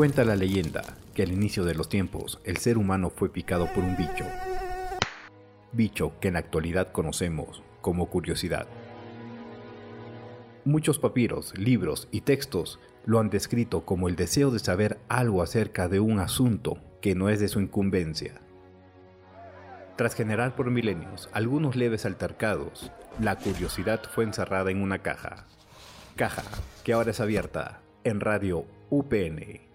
Cuenta la leyenda que al inicio de los tiempos el ser humano fue picado por un bicho. Bicho que en la actualidad conocemos como curiosidad. Muchos papiros, libros y textos lo han descrito como el deseo de saber algo acerca de un asunto que no es de su incumbencia. Tras generar por milenios algunos leves altercados, la curiosidad fue encerrada en una caja. Caja que ahora es abierta en Radio UPN.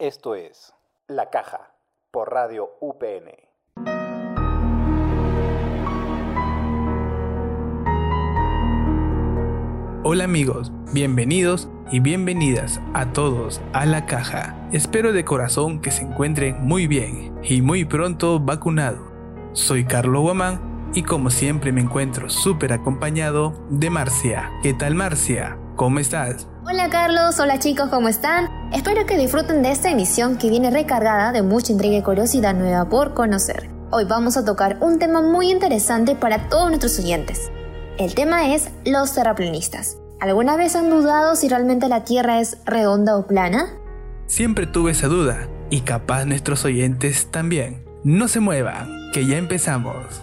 Esto es La Caja por Radio UPN. Hola amigos, bienvenidos y bienvenidas a todos a la caja. Espero de corazón que se encuentren muy bien y muy pronto vacunado. Soy Carlos Guamán y como siempre me encuentro súper acompañado de Marcia. ¿Qué tal Marcia? ¿Cómo estás? Hola Carlos, hola chicos, ¿cómo están? Espero que disfruten de esta emisión que viene recargada de mucha intriga y curiosidad nueva por conocer. Hoy vamos a tocar un tema muy interesante para todos nuestros oyentes. El tema es los terraplanistas. ¿Alguna vez han dudado si realmente la Tierra es redonda o plana? Siempre tuve esa duda y capaz nuestros oyentes también. No se muevan, que ya empezamos.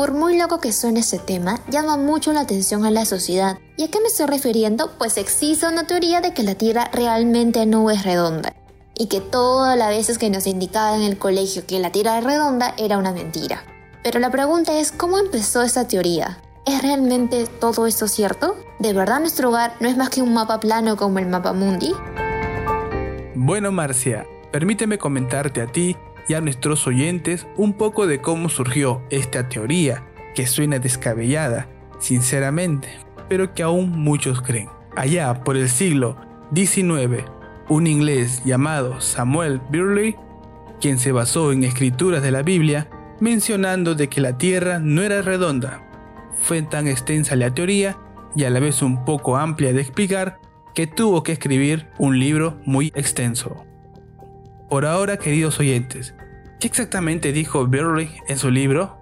Por muy loco que suene este tema, llama mucho la atención a la sociedad. ¿Y a qué me estoy refiriendo? Pues existe una teoría de que la Tierra realmente no es redonda y que todas las veces que nos indicaban en el colegio que la tierra es redonda era una mentira. Pero la pregunta es, ¿cómo empezó esta teoría? ¿Es realmente todo esto cierto? ¿De verdad nuestro hogar no es más que un mapa plano como el mapa mundi? Bueno, Marcia, permíteme comentarte a ti y a nuestros oyentes un poco de cómo surgió esta teoría, que suena descabellada, sinceramente, pero que aún muchos creen. Allá por el siglo XIX, un inglés llamado Samuel Birley, quien se basó en escrituras de la Biblia, mencionando de que la Tierra no era redonda. Fue tan extensa la teoría y a la vez un poco amplia de explicar que tuvo que escribir un libro muy extenso. Por ahora, queridos oyentes, ¿qué exactamente dijo Birley en su libro?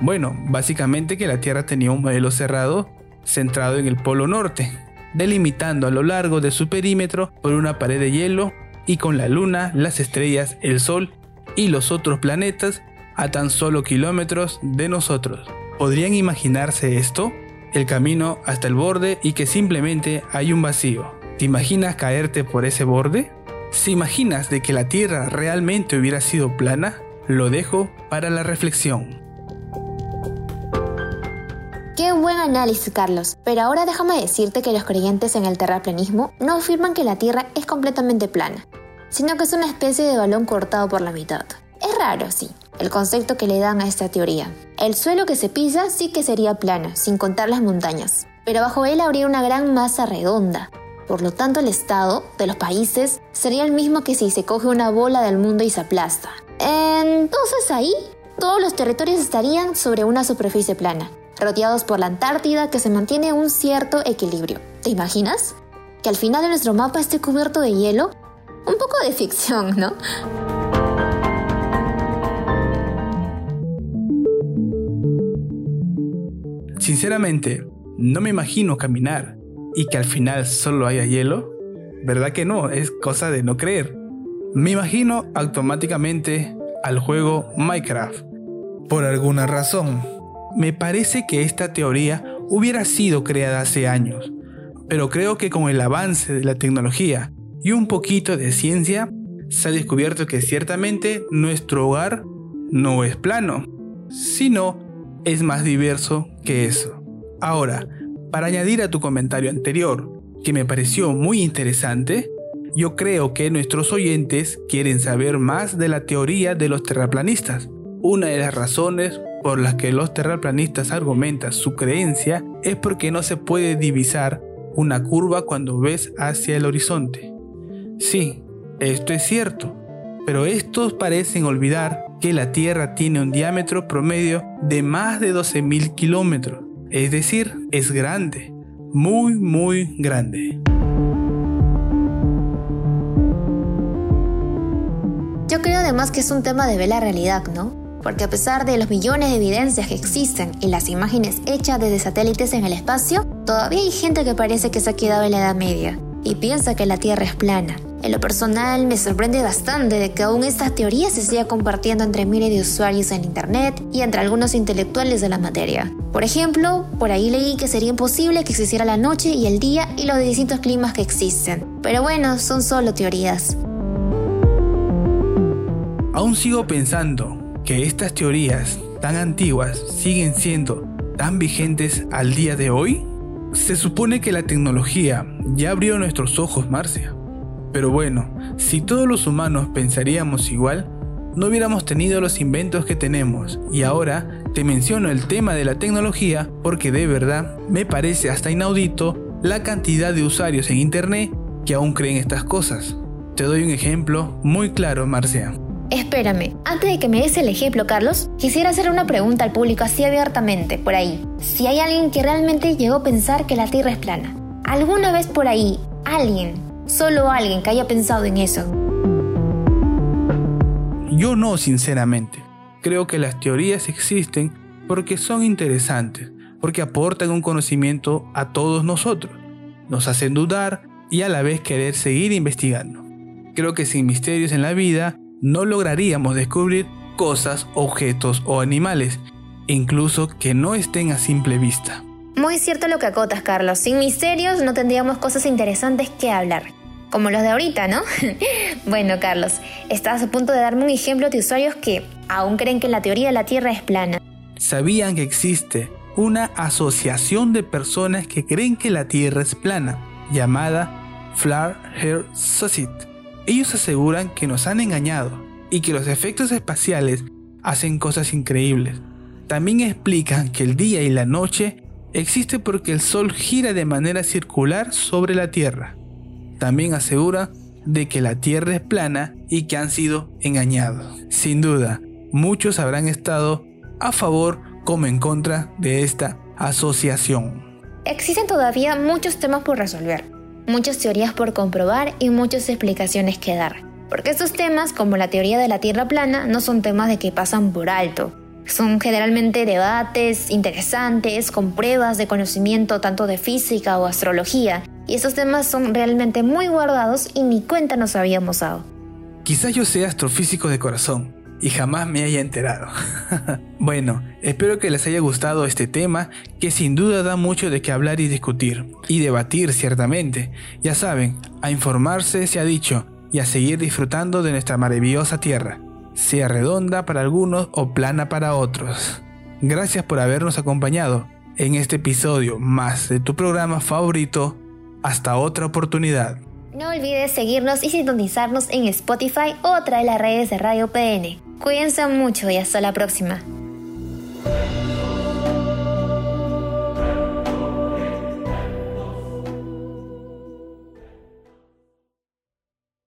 Bueno, básicamente que la Tierra tenía un modelo cerrado centrado en el Polo Norte, delimitando a lo largo de su perímetro por una pared de hielo y con la luna, las estrellas, el sol y los otros planetas a tan solo kilómetros de nosotros. ¿Podrían imaginarse esto? El camino hasta el borde y que simplemente hay un vacío. ¿Te imaginas caerte por ese borde? ¿Se imaginas de que la Tierra realmente hubiera sido plana? Lo dejo para la reflexión. Qué buen análisis, Carlos. Pero ahora déjame decirte que los creyentes en el terraplanismo no afirman que la Tierra es completamente plana, sino que es una especie de balón cortado por la mitad. Es raro, sí, el concepto que le dan a esta teoría. El suelo que se pisa sí que sería plano, sin contar las montañas, pero bajo él habría una gran masa redonda. Por lo tanto, el estado de los países sería el mismo que si se coge una bola del mundo y se aplasta. Entonces ahí, todos los territorios estarían sobre una superficie plana rodeados por la Antártida que se mantiene un cierto equilibrio. ¿Te imaginas? Que al final de nuestro mapa esté cubierto de hielo. Un poco de ficción, ¿no? Sinceramente, no me imagino caminar y que al final solo haya hielo. ¿Verdad que no? Es cosa de no creer. Me imagino automáticamente al juego Minecraft. Por alguna razón, me parece que esta teoría hubiera sido creada hace años, pero creo que con el avance de la tecnología y un poquito de ciencia, se ha descubierto que ciertamente nuestro hogar no es plano, sino es más diverso que eso. Ahora, para añadir a tu comentario anterior, que me pareció muy interesante, yo creo que nuestros oyentes quieren saber más de la teoría de los terraplanistas. Una de las razones por las que los terraplanistas argumentan su creencia es porque no se puede divisar una curva cuando ves hacia el horizonte. Sí, esto es cierto, pero estos parecen olvidar que la Tierra tiene un diámetro promedio de más de 12.000 kilómetros, es decir, es grande, muy, muy grande. Yo creo además que es un tema de ver la realidad, ¿no? porque a pesar de los millones de evidencias que existen y las imágenes hechas desde satélites en el espacio, todavía hay gente que parece que se ha quedado en la Edad Media y piensa que la Tierra es plana. En lo personal me sorprende bastante de que aún esta teoría se siga compartiendo entre miles de usuarios en Internet y entre algunos intelectuales de la materia. Por ejemplo, por ahí leí que sería imposible que existiera la noche y el día y los distintos climas que existen. Pero bueno, son solo teorías. Aún sigo pensando que estas teorías tan antiguas siguen siendo tan vigentes al día de hoy. Se supone que la tecnología ya abrió nuestros ojos, Marcia. Pero bueno, si todos los humanos pensaríamos igual, no hubiéramos tenido los inventos que tenemos. Y ahora te menciono el tema de la tecnología porque de verdad me parece hasta inaudito la cantidad de usuarios en Internet que aún creen estas cosas. Te doy un ejemplo muy claro, Marcia. Espérame, antes de que me des el ejemplo, Carlos, quisiera hacer una pregunta al público así abiertamente, por ahí. Si hay alguien que realmente llegó a pensar que la Tierra es plana, ¿alguna vez por ahí alguien Solo alguien que haya pensado en eso. Yo no, sinceramente. Creo que las teorías existen porque son interesantes, porque aportan un conocimiento a todos nosotros, nos hacen dudar y a la vez querer seguir investigando. Creo que sin misterios en la vida no lograríamos descubrir cosas, objetos o animales, incluso que no estén a simple vista. Muy cierto lo que acotas, Carlos. Sin misterios no tendríamos cosas interesantes que hablar como los de ahorita, ¿no? bueno, Carlos, estás a punto de darme un ejemplo de usuarios que aún creen que la teoría de la Tierra es plana. ¿Sabían que existe una asociación de personas que creen que la Tierra es plana, llamada Flat Earth Society? Ellos aseguran que nos han engañado y que los efectos espaciales hacen cosas increíbles. También explican que el día y la noche existe porque el Sol gira de manera circular sobre la Tierra. También asegura de que la Tierra es plana y que han sido engañados. Sin duda, muchos habrán estado a favor como en contra de esta asociación. Existen todavía muchos temas por resolver, muchas teorías por comprobar y muchas explicaciones que dar. Porque estos temas, como la teoría de la Tierra plana, no son temas de que pasan por alto. Son generalmente debates interesantes, con pruebas de conocimiento tanto de física o astrología, y esos temas son realmente muy guardados y ni cuenta nos habíamos dado. Quizás yo sea astrofísico de corazón y jamás me haya enterado. bueno, espero que les haya gustado este tema que sin duda da mucho de qué hablar y discutir y debatir ciertamente. Ya saben, a informarse se ha dicho y a seguir disfrutando de nuestra maravillosa tierra, sea redonda para algunos o plana para otros. Gracias por habernos acompañado en este episodio más de tu programa favorito hasta otra oportunidad. No olvides seguirnos y sintonizarnos en Spotify o otra de las redes de Radio PN. Cuídense mucho y hasta la próxima.